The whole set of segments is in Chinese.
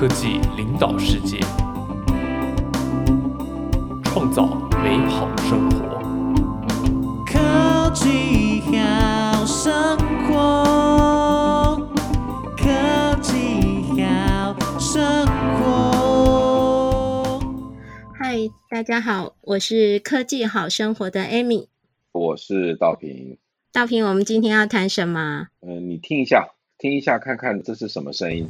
科技领导世界，创造美好生活。科技好生活，科技好生活。嗨，大家好，我是科技好生活的 Amy，我是道平。道平，我们今天要谈什么？嗯、呃，你听一下，听一下，看看这是什么声音。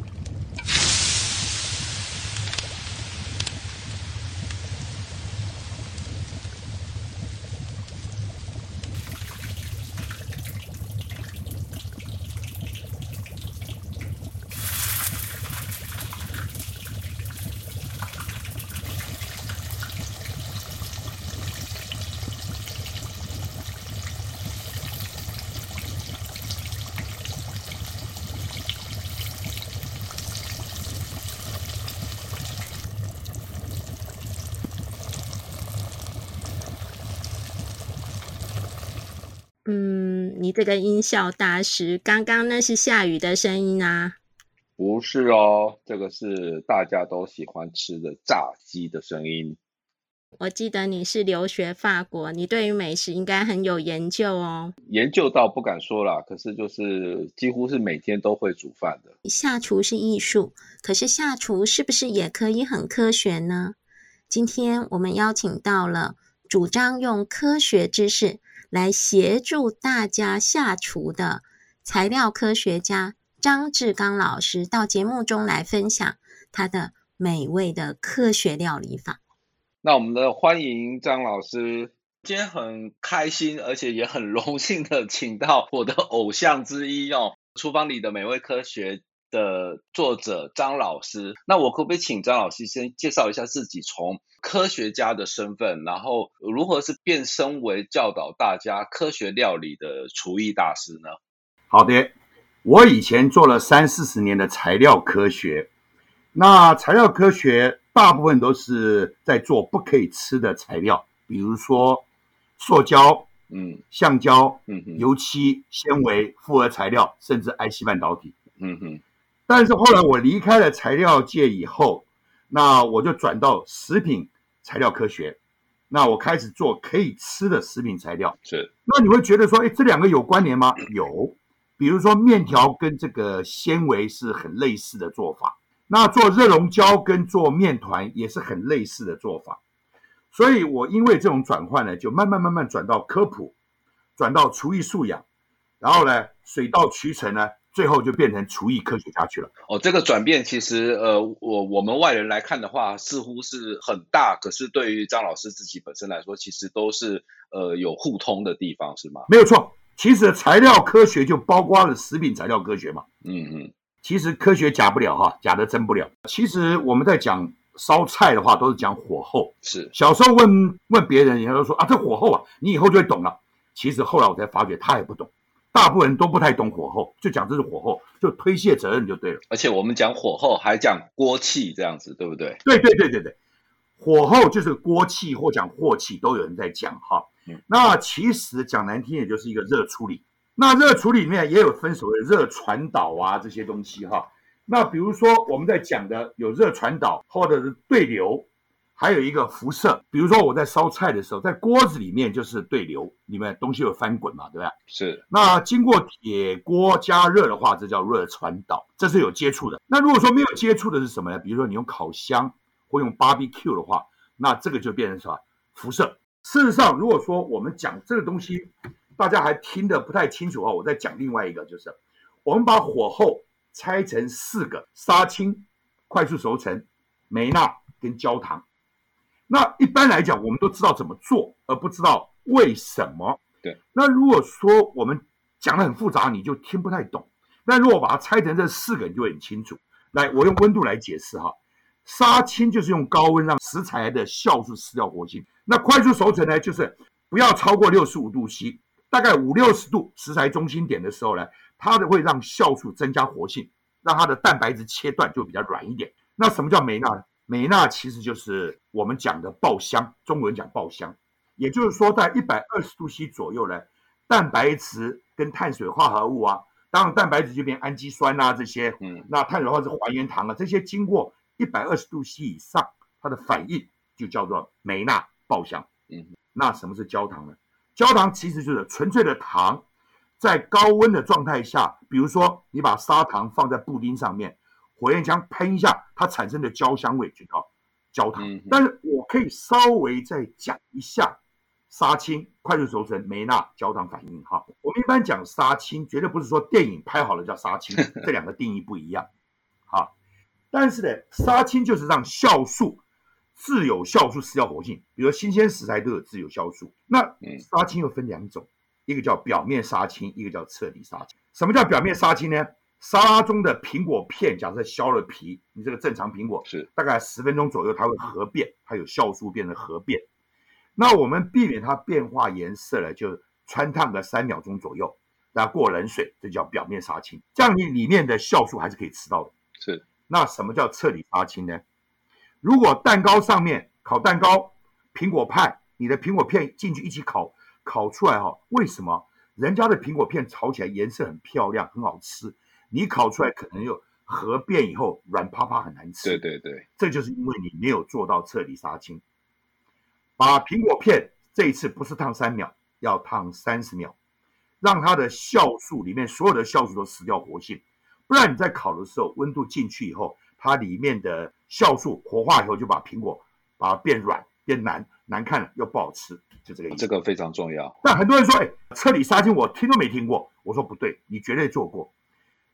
你这个音效大师，刚刚那是下雨的声音啊？不是哦，这个是大家都喜欢吃的炸鸡的声音。我记得你是留学法国，你对于美食应该很有研究哦。研究到不敢说啦，可是就是几乎是每天都会煮饭的。下厨是艺术，可是下厨是不是也可以很科学呢？今天我们邀请到了主张用科学知识。来协助大家下厨的材料科学家张志刚老师到节目中来分享他的美味的科学料理法。那我们的欢迎张老师，今天很开心，而且也很荣幸的请到我的偶像之一哦，厨房里的美味科学的作者张老师。那我可不可以请张老师先介绍一下自己从科学家的身份，然后如何是变身为教导大家科学料理的厨艺大师呢？好的，我以前做了三四十年的材料科学，那材料科学大部分都是在做不可以吃的材料，比如说塑胶、嗯，橡胶、嗯哼，油漆、纤维、复合材料，甚至 IC 半导体，嗯哼。但是后来我离开了材料界以后。那我就转到食品材料科学，那我开始做可以吃的食品材料。是，那你会觉得说，哎，这两个有关联吗？有，比如说面条跟这个纤维是很类似的做法，那做热熔胶跟做面团也是很类似的做法。所以我因为这种转换呢，就慢慢慢慢转到科普，转到厨艺素养，然后呢，水到渠成呢。最后就变成厨艺科学家去了。哦，这个转变其实，呃，我我们外人来看的话，似乎是很大。可是对于张老师自己本身来说，其实都是呃有互通的地方，是吗？没有错，其实材料科学就包括了食品材料科学嘛。嗯嗯。其实科学假不了哈，假的真不了。其实我们在讲烧菜的话，都是讲火候。是。小时候问问别人，人家都说啊，这火候啊，你以后就会懂了。其实后来我才发觉，他也不懂。大部分人都不太懂火候，就讲这是火候，就推卸责任就对了。而且我们讲火候还讲锅气这样子，对不对？对对对对对，火候就是锅气或讲镬气都有人在讲哈。嗯，那其实讲难听，也就是一个热处理。那热处理里面也有分所谓热传导啊这些东西哈。那比如说我们在讲的有热传导或者是对流。还有一个辐射，比如说我在烧菜的时候，在锅子里面就是对流，里面东西有翻滚嘛，对吧？是。那经过铁锅加热的话，这叫热传导，这是有接触的。那如果说没有接触的是什么呢？比如说你用烤箱或用 barbecue 的话，那这个就变成什么？辐射。事实上，如果说我们讲这个东西，大家还听得不太清楚的话，我再讲另外一个，就是我们把火候拆成四个：杀青、快速熟成、梅纳跟焦糖。那一般来讲，我们都知道怎么做，而不知道为什么。对。那如果说我们讲的很复杂，你就听不太懂。那如果把它拆成这四个，你就会很清楚。来，我用温度来解释哈。杀青就是用高温让食材的酵素失掉活性。那快速熟成呢，就是不要超过六十五度 C，大概五六十度食材中心点的时候呢，它的会让酵素增加活性，让它的蛋白质切断就比较软一点。那什么叫梅纳呢？梅纳其实就是我们讲的爆香，中文讲爆香，也就是说在一百二十度 C 左右呢，蛋白质跟碳水化合物啊，当然蛋白质就变氨基酸啊这些，嗯，那碳水化合物是还原糖啊，这些经过一百二十度 C 以上，它的反应就叫做美纳爆香。嗯，那什么是焦糖呢？焦糖其实就是纯粹的糖，在高温的状态下，比如说你把砂糖放在布丁上面，火焰枪喷一下，它产生的焦香味就叫焦糖。嗯，但是我可以稍微再讲一下杀青、快速熟成、梅纳焦糖反应哈。我们一般讲杀青，绝对不是说电影拍好了叫杀青，这两个定义不一样。好，但是呢，杀青就是让酵素。自有酵素失掉活性，比如说新鲜食材都有自有酵素。那杀青又分两种，一个叫表面杀青，一个叫彻底杀青。什么叫表面杀青呢？沙拉中的苹果片，假设削了皮，你这个正常苹果是大概十分钟左右，它会合变，它有酵素变成合变。那我们避免它变化颜色了，就穿烫个三秒钟左右，然后过冷水，这叫表面杀青。这样你里面的酵素还是可以吃到的。是。那什么叫彻底杀青呢？如果蛋糕上面烤蛋糕，苹果派，你的苹果片进去一起烤，烤出来哈，为什么人家的苹果片炒起来颜色很漂亮，很好吃？你烤出来可能又核变以后软趴趴很难吃。对对对，这就是因为你没有做到彻底杀青。把苹果片这一次不是烫三秒，要烫三十秒，让它的酵素里面所有的酵素都失掉活性，不然你在烤的时候温度进去以后。它里面的酵素活化以后，就把苹果把它变软、变难、难看了，又不好吃，就这个意思。这个非常重要。但很多人说：“哎，彻底杀青，我听都没听过。”我说不对，你绝对做过。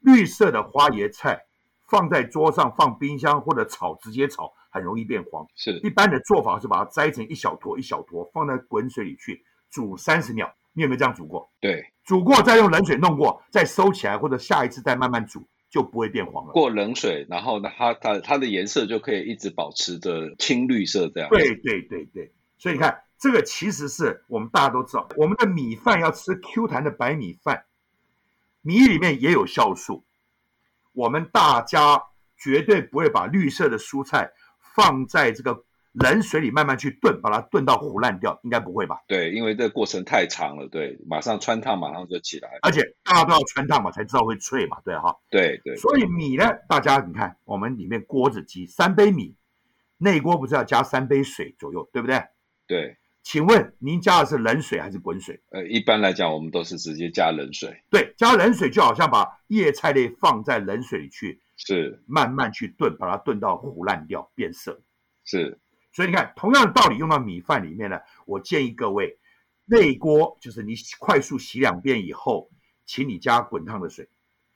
绿色的花椰菜放在桌上，放冰箱或者炒，直接炒很容易变黄。是。一般的做法是把它摘成一小坨一小坨，放在滚水里去煮三十秒。你有没有这样煮过？对，煮过再用冷水弄过，再收起来，或者下一次再慢慢煮。就不会变黄了。过冷水，然后呢，它它它的颜色就可以一直保持着青绿色这样。对对对对，所以你看，这个其实是我们大家都知道，我们的米饭要吃 Q 弹的白米饭，米里面也有酵素。我们大家绝对不会把绿色的蔬菜放在这个。冷水里慢慢去炖，把它炖到糊烂掉，应该不会吧？对，因为这个过程太长了，对，马上穿烫，马上就起来。而且大家都要穿烫嘛，才知道会脆嘛，对哈。对对。所以米呢，大家你看，我们里面锅子鸡三杯米，内锅不是要加三杯水左右，对不对？对。请问您加的是冷水还是滚水？呃，一般来讲，我们都是直接加冷水。对，加冷水就好像把叶菜类放在冷水里去，是慢慢去炖，把它炖到糊烂掉，变色。是。所以你看，同样的道理用到米饭里面呢，我建议各位，内锅就是你快速洗两遍以后，请你加滚烫的水，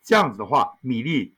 这样子的话，米粒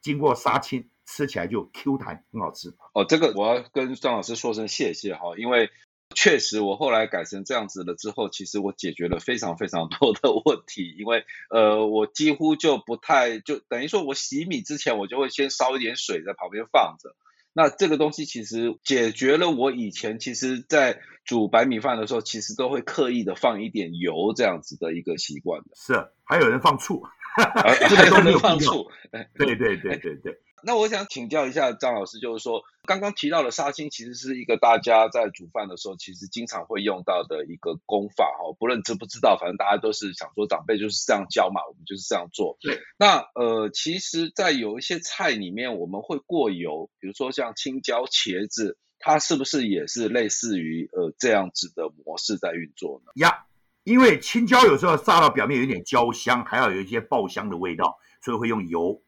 经过杀青，吃起来就 Q 弹，很好吃。哦，这个我要跟张老师说声谢谢哈，因为确实我后来改成这样子了之后，其实我解决了非常非常多的问题，因为呃，我几乎就不太就等于说我洗米之前，我就会先烧一点水在旁边放着。那这个东西其实解决了我以前其实，在煮白米饭的时候，其实都会刻意的放一点油这样子的一个习惯的。是，还有人放醋，还有人放醋。对对对对对。那我想请教一下张老师，就是说刚刚提到的杀青，其实是一个大家在煮饭的时候，其实经常会用到的一个功法哈。不论知不知道，反正大家都是想说长辈就是这样教嘛，我们就是这样做。对。那呃，其实，在有一些菜里面，我们会过油，比如说像青椒、茄子，它是不是也是类似于呃这样子的模式在运作呢？呀，因为青椒有时候炸到表面有点焦香，还要有一些爆香的味道，所以会用油。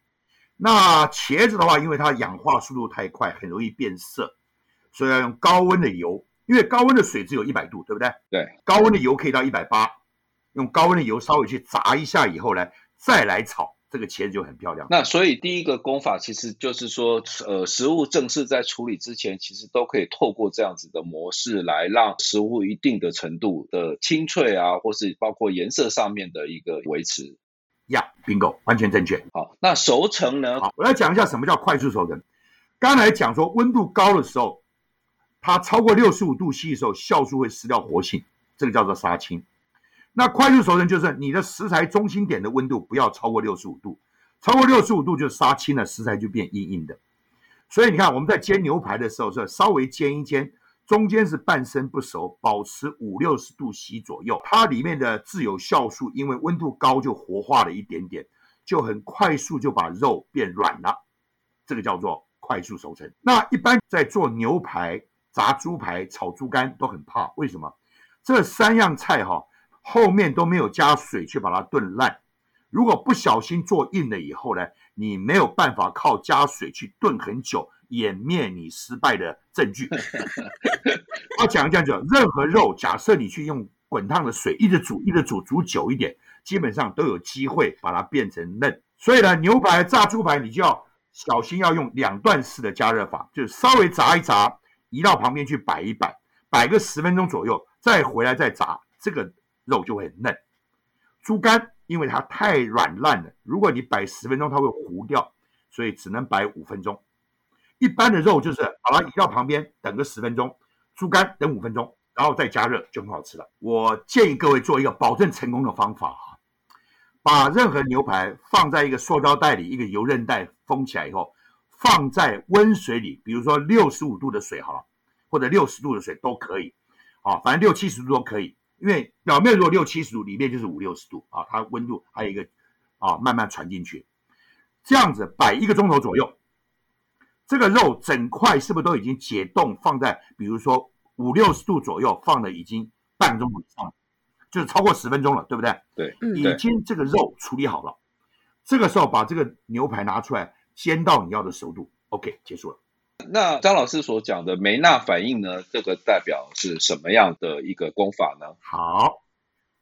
那茄子的话，因为它氧化速度太快，很容易变色，所以要用高温的油。因为高温的水只有一百度，对不对？对。高温的油可以到一百八，用高温的油稍微去炸一下以后呢，再来炒，这个茄子就很漂亮。那所以第一个功法其实就是说，呃，食物正式在处理之前，其实都可以透过这样子的模式来让食物一定的程度的清脆啊，或是包括颜色上面的一个维持。呀，bingo，完全正确。好，那熟成呢？好，我来讲一下什么叫快速熟成。刚才讲说温度高的时候，它超过六十五度 C 的时候，酵素会失掉活性，这个叫做杀青。那快速熟成就是你的食材中心点的温度不要超过六十五度，超过六十五度就杀青了，食材就变硬硬的。所以你看我们在煎牛排的时候是稍微煎一煎。中间是半生不熟，保持五六十度 C 左右，它里面的自有酵素因为温度高就活化了一点点，就很快速就把肉变软了，这个叫做快。速熟成。那一般在做牛排、炸猪排、炒猪肝都很怕，为什么？这三样菜哈、哦、后面都没有加水去把它炖烂，如果不小心做硬了以后呢，你没有办法靠加水去炖很久，掩灭你失败的证据。我讲这样讲，任何肉，假设你去用滚烫的水一直煮，一直煮，煮久一点，基本上都有机会把它变成嫩。所以呢，牛排、炸猪排，你就要小心，要用两段式的加热法，就是稍微炸一炸，移到旁边去摆一摆，摆个十分钟左右，再回来再炸，这个肉就会很嫩。猪肝因为它太软烂了，如果你摆十分钟，它会糊掉，所以只能摆五分钟。一般的肉就是把它移到旁边，等个十分钟，猪肝等五分钟，然后再加热就很好吃了。我建议各位做一个保证成功的方法。把任何牛排放在一个塑胶袋里，一个油韧带封起来以后，放在温水里，比如说六十五度的水好了，或者六十度的水都可以，啊，反正六七十度都可以，因为表面如果六七十度，里面就是五六十度啊，它温度还有一个啊慢慢传进去，这样子摆一个钟头左右，这个肉整块是不是都已经解冻，放在比如说五六十度左右，放了已经半个钟头以上。就是超过十分钟了，对不对？对，已经这个肉处理好了，这个时候把这个牛排拿出来煎到你要的熟度，OK，结束了。那张老师所讲的梅纳反应呢？这个代表是什么样的一个功法呢？好，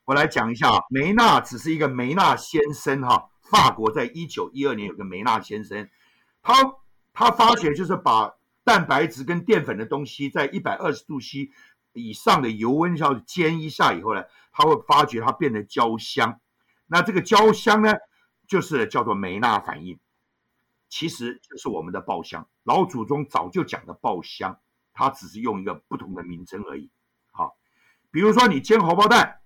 我来讲一下啊，梅纳只是一个梅纳先生哈，法国在一九一二年有个梅纳先生，他他发觉就是把蛋白质跟淀粉的东西在一百二十度 C 以上的油温下煎一下以后呢。他会发觉它变得焦香，那这个焦香呢，就是叫做梅纳反应，其实就是我们的爆香。老祖宗早就讲的爆香，它只是用一个不同的名称而已。好，比如说你煎荷包蛋，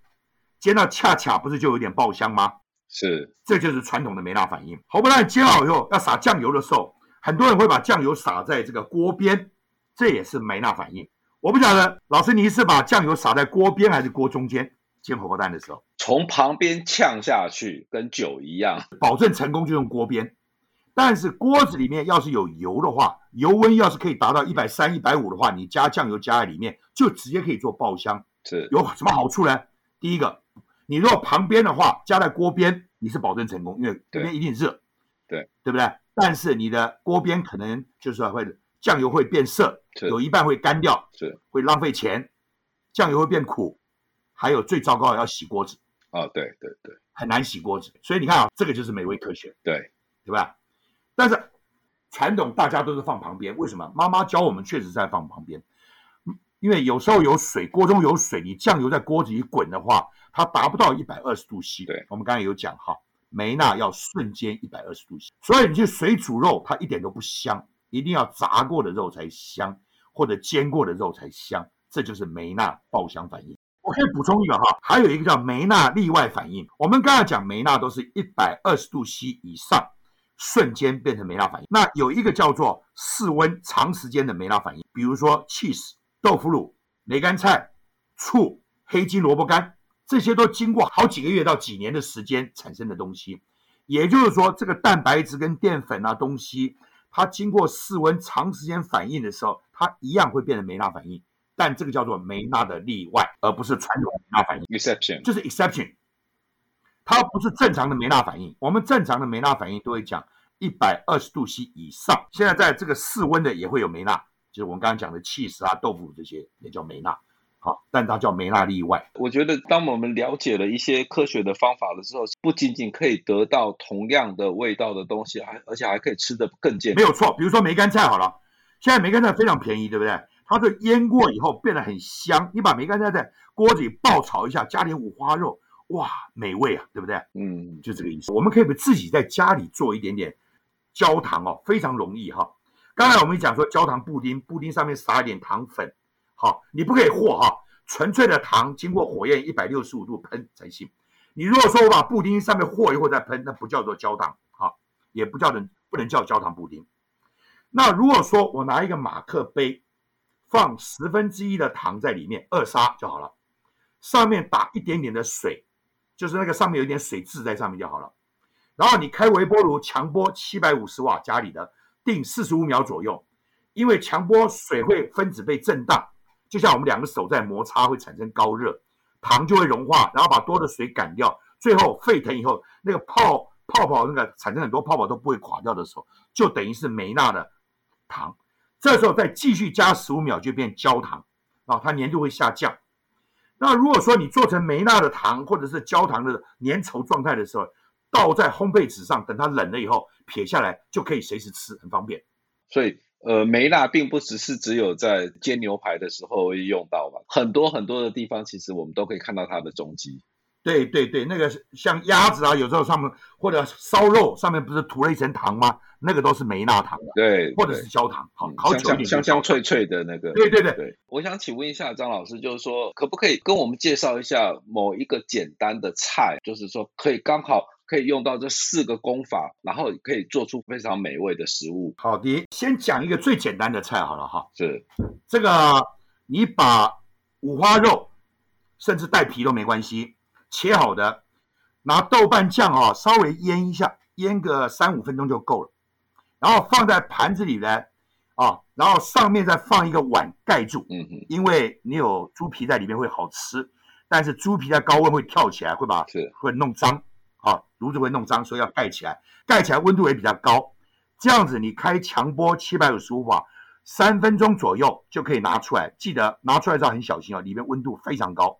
煎到恰恰不是就有点爆香吗？是，这就是传统的梅纳反应。荷包蛋煎好以后要撒酱油的时候，很多人会把酱油撒在这个锅边，这也是梅纳反应。我不晓得老师你是把酱油撒在锅边还是锅中间？煎荷包蛋的时候，从旁边呛下去，跟酒一样，保证成功就用锅边。但是锅子里面要是有油的话，油温要是可以达到一百三、一百五的话，你加酱油加在里面，就直接可以做爆香。是有什么好处呢？第一个，你如果旁边的话加在锅边，你是保证成功，因为这边一定热，对对不对？但是你的锅边可能就是会酱油会变色，有一半会干掉，是会浪费钱，酱油会变苦。还有最糟糕的要洗锅子啊、哦，对对对，很难洗锅子，所以你看啊，这个就是美味科学，对对吧？但是传统大家都是放旁边，为什么？妈妈教我们确实在放旁边，因为有时候有水，锅中有水，你酱油在锅子里滚的话，它达不到一百二十度 C。对，我们刚才有讲哈，梅纳要瞬间一百二十度 C，所以你去水煮肉，它一点都不香，一定要炸过的肉才香，或者煎过的肉才香，这就是梅纳爆香反应。我可以补充一个哈，还有一个叫梅纳例外反应。我们刚才讲梅纳都是一百二十度 C 以上，瞬间变成梅纳反应。那有一个叫做室温长时间的梅纳反应，比如说 cheese、豆腐乳、梅干菜、醋、黑金萝卜干，这些都经过好几个月到几年的时间产生的东西。也就是说，这个蛋白质跟淀粉啊东西，它经过室温长时间反应的时候，它一样会变成梅纳反应。但这个叫做梅纳的例外，而不是传统的梅纳反应。exception 就是 exception，它不是正常的梅纳反应。我们正常的梅纳反应都会讲一百二十度 C 以上。现在在这个室温的也会有梅纳，就是我们刚刚讲的 cheese 啊、豆腐这些也叫梅纳。好，但它叫梅纳例外。我觉得当我们了解了一些科学的方法了之后，不仅仅可以得到同样的味道的东西，还而且还可以吃得更健康。没有错，比如说梅干菜好了，现在梅干菜非常便宜，对不对？它这腌过以后变得很香，你把梅干菜在锅子里爆炒一下，加点五花肉，哇，美味啊，对不对？嗯，就这个意思。我们可以自己在家里做一点点焦糖哦，非常容易哈。刚才我们讲说焦糖布丁，布丁上面撒一点糖粉，好，你不可以和哈，纯粹的糖经过火焰一百六十五度喷才行。你如果说我把布丁上面和一和再喷，那不叫做焦糖，哈，也不叫能不能叫焦糖布丁。那如果说我拿一个马克杯。放十分之一的糖在里面，二砂就好了。上面打一点点的水，就是那个上面有一点水渍在上面就好了。然后你开微波炉强波七百五十瓦家里的，定四十五秒左右，因为强波水会分子被震荡，就像我们两个手在摩擦会产生高热，糖就会融化，然后把多的水赶掉，最后沸腾以后，那个泡泡泡那个产生很多泡泡都不会垮掉的时候，就等于是没纳的糖。这时候再继续加十五秒就变焦糖，啊，它粘度会下降。那如果说你做成没纳的糖或者是焦糖的粘稠状态的时候，倒在烘焙纸上，等它冷了以后撇下来就可以随时吃，很方便。所以，呃，梅纳并不只是只有在煎牛排的时候会用到吧，很多很多的地方其实我们都可以看到它的踪迹。对对对，那个像鸭子啊，有时候上面或者烧肉上面不是涂了一层糖吗？那个都是梅纳糖，对，或者是焦糖，好，烤久一点，香香脆脆的那个。对对对对，我想请问一下张老师，就是说可不可以跟我们介绍一下某一个简单的菜，就是说可以刚好可以用到这四个功法，然后可以做出非常美味的食物。好的，先讲一个最简单的菜好了哈，是这个你把五花肉，甚至带皮都没关系。切好的，拿豆瓣酱啊，稍微腌一下，腌个三五分钟就够了。然后放在盘子里呢，啊，然后上面再放一个碗盖住，嗯哼，因为你有猪皮在里面会好吃，但是猪皮在高温会跳起来，会把是会弄脏，啊，炉子会弄脏，所以要盖起来，盖起来温度也比较高，这样子你开强波七百五十五瓦，三分钟左右就可以拿出来，记得拿出来之后很小心哦，里面温度非常高，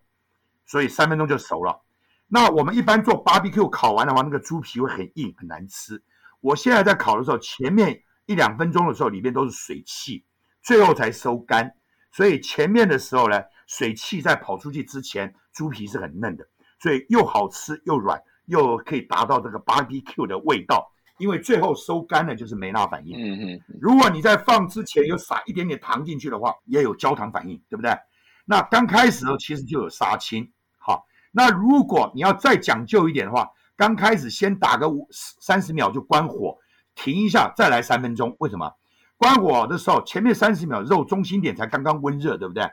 所以三分钟就熟了。那我们一般做 barbecue 烤完的话，那个猪皮会很硬，很难吃。我现在在烤的时候，前面一两分钟的时候，里面都是水汽，最后才收干。所以前面的时候呢，水汽在跑出去之前，猪皮是很嫩的，所以又好吃又软，又可以达到这个 barbecue 的味道。因为最后收干了就是梅纳反应。嗯嗯。如果你在放之前有撒一点点糖进去的话，也有焦糖反应，对不对？那刚开始的时候其实就有杀青。好那如果你要再讲究一点的话，刚开始先打个五三十秒就关火，停一下再来三分钟。为什么？关火的时候前面三十秒肉中心点才刚刚温热，对不对？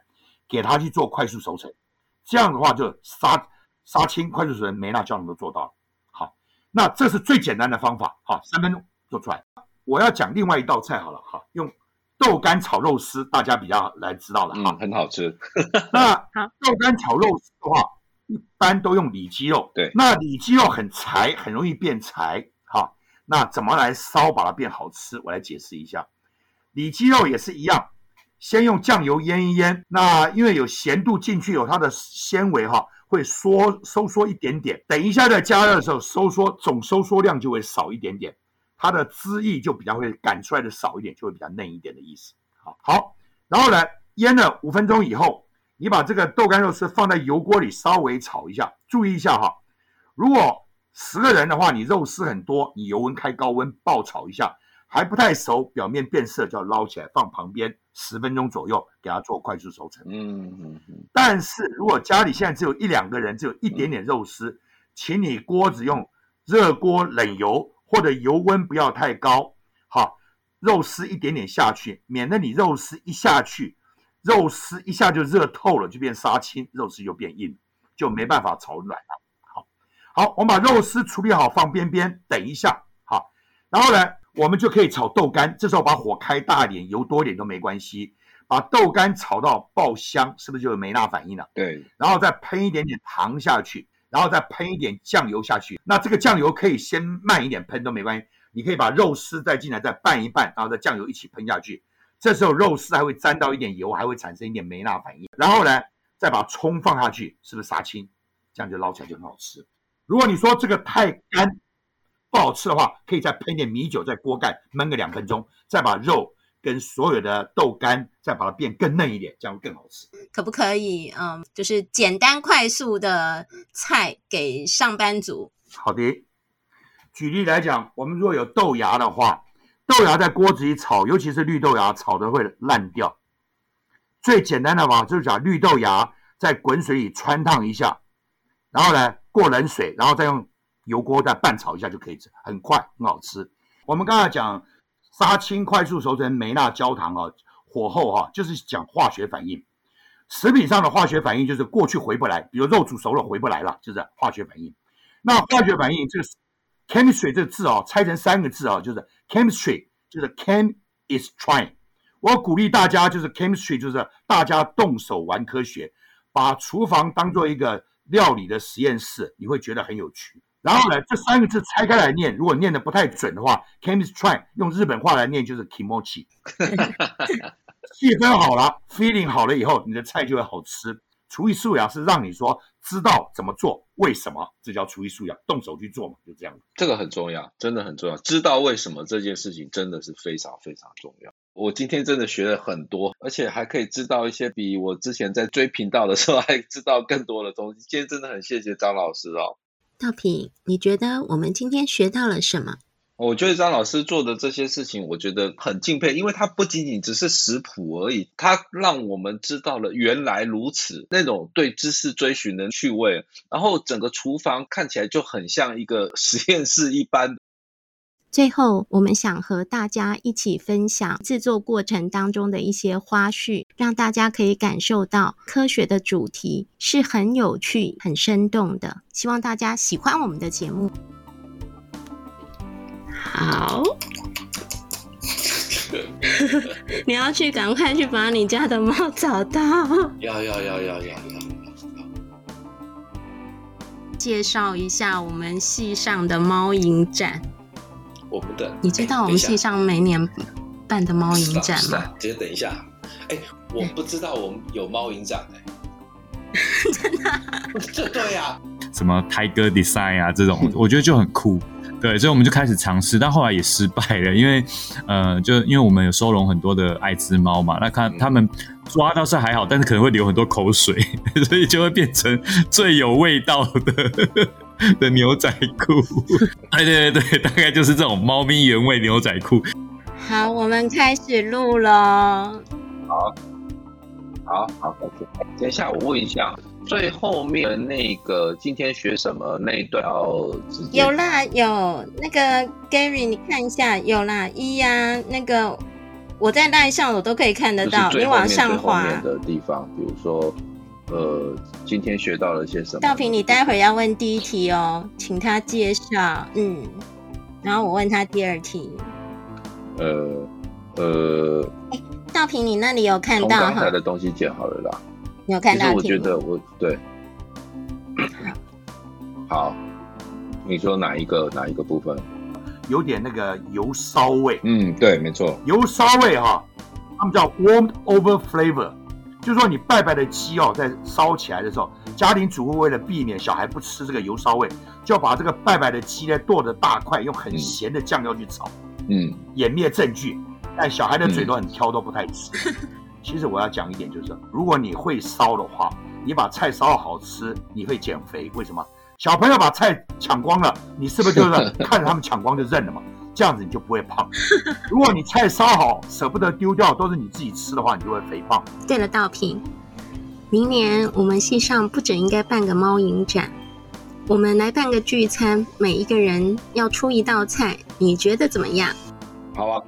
给它去做快速熟成，这样的话就杀杀青、快速熟成、梅纳焦糖都做到了。好，那这是最简单的方法。好，三分钟做出来。我要讲另外一道菜好了。哈，用豆干炒肉丝，大家比较来知道了。哈、嗯，很好吃。那 豆干炒肉丝的话。一般都用里脊肉，对，那里脊肉很柴，很容易变柴，哈，那怎么来烧把它变好吃？我来解释一下，里脊肉也是一样，先用酱油腌一腌，那因为有咸度进去，有它的纤维哈，会缩收缩一点点，等一下再加热的时候，收缩总收缩量就会少一点点，它的汁液就比较会赶出来的少一点，就会比较嫩一点的意思。好，好，然后呢，腌了五分钟以后。你把这个豆干肉丝放在油锅里稍微炒一下，注意一下哈。如果十个人的话，你肉丝很多，你油温开高温爆炒一下，还不太熟，表面变色就要捞起来放旁边十分钟左右，给它做快速熟成。嗯嗯嗯。但是如果家里现在只有一两个人，只有一点点肉丝，请你锅子用热锅冷油，或者油温不要太高，好，肉丝一点点下去，免得你肉丝一下去。肉丝一下就热透了，就变杀青，肉丝就变硬，就没办法炒软了。好，好，我们把肉丝处理好，放边边，等一下。好，然后呢，我们就可以炒豆干。这时候把火开大一点，油多一点都没关系。把豆干炒到爆香，是不是就有梅纳反应了？对。然后再喷一点点糖下去，然后再喷一点酱油下去。那这个酱油可以先慢一点喷都没关系。你可以把肉丝再进来，再拌一拌，然后再酱油一起喷下去。这时候肉丝还会沾到一点油，还会产生一点梅纳反应。然后呢，再把葱放下去，是不是杀青？这样就捞起来就很好吃。如果你说这个太干不好吃的话，可以再喷点米酒在锅盖焖个两分钟，再把肉跟所有的豆干再把它变更嫩一点，这样会更好吃。可不可以？嗯，就是简单快速的菜给上班族。好的，举例来讲，我们如果有豆芽的话。豆芽在锅子里炒，尤其是绿豆芽，炒的会烂掉。最简单的方法就是把绿豆芽在滚水里穿烫一下，然后呢过冷水，然后再用油锅再拌炒一下就可以吃，很快很好吃。我们刚才讲杀青快速熟成梅纳焦糖啊，火候哈，就是讲化学反应。食品上的化学反应就是过去回不来，比如肉煮熟了回不来了，就是化学反应。那化学反应就是。chemistry 这个字啊，拆成三个字啊，就是 chemistry 就是 Chem is trying。我鼓励大家就是 chemistry，就是大家动手玩科学，把厨房当做一个料理的实验室，你会觉得很有趣。然后呢，这三个字拆开来念，如果念得不太准的话，Chem is trying，用日本话来念就是 kimochi。气氛好了，feeling 好了以后，你的菜就会好吃。厨艺素养是让你说知道怎么做，为什么，这叫厨艺素养，动手去做嘛，就这样。这个很重要，真的很重要。知道为什么这件事情真的是非常非常重要。我今天真的学了很多，而且还可以知道一些比我之前在追频道的时候还知道更多的东西。今天真的很谢谢张老师哦。道平，你觉得我们今天学到了什么？我觉得张老师做的这些事情，我觉得很敬佩，因为他不仅仅只是食谱而已，他让我们知道了原来如此那种对知识追寻的趣味，然后整个厨房看起来就很像一个实验室一般。最后，我们想和大家一起分享制作过程当中的一些花絮，让大家可以感受到科学的主题是很有趣、很生动的。希望大家喜欢我们的节目。好，你要去赶快去把你家的猫找到。要要要要要要。介绍一下我们系上的猫影展。我们的。你知道我们系上每年办的猫影展吗？直接等一下。哎，我不知道我们有猫影展哎。真的？这对呀。什么 Tiger Design 啊，这种 我觉得就很酷。对，所以我们就开始尝试，但后来也失败了，因为，呃，就因为我们有收容很多的爱滋猫嘛，那看他们抓倒是还好，但是可能会流很多口水，所以就会变成最有味道的 的牛仔裤。哎，对对对，大概就是这种猫咪原味牛仔裤。好，我们开始录了。好，好好，等一下我问一下。最后面那个今天学什么那一段要直接？有啦，有那个 Gary，你看一下，有啦，一呀、啊，那个我在赖上我都可以看得到，你往上滑的地方，比如说，呃，今天学到了些什么？道平，你待会要问第一题哦，请他介绍，嗯，然后我问他第二题。呃呃，道平，你那里有看到刚才的东西剪好了啦。你有看到？其实我觉得我对，好，你说哪一个哪一个部分？有点那个油烧味。嗯，对，没错，油烧味哈，他们叫 warmed over flavor，就是说你拜拜的鸡哦，在烧起来的时候，家庭主妇为了避免小孩不吃这个油烧味，就要把这个拜拜的鸡呢剁的大块，用很咸的酱料去炒，嗯，湮灭证据，但小孩的嘴都很挑，都不太吃。其实我要讲一点，就是如果你会烧的话，你把菜烧好吃，你会减肥。为什么？小朋友把菜抢光了，你是不是就是 看着他们抢光就认了嘛？这样子你就不会胖。如果你菜烧好，舍不得丢掉，都是你自己吃的话，你就会肥胖。对了，道平，明年我们系上不只应该办个猫影展，我们来办个聚餐，每一个人要出一道菜，你觉得怎么样？好啊。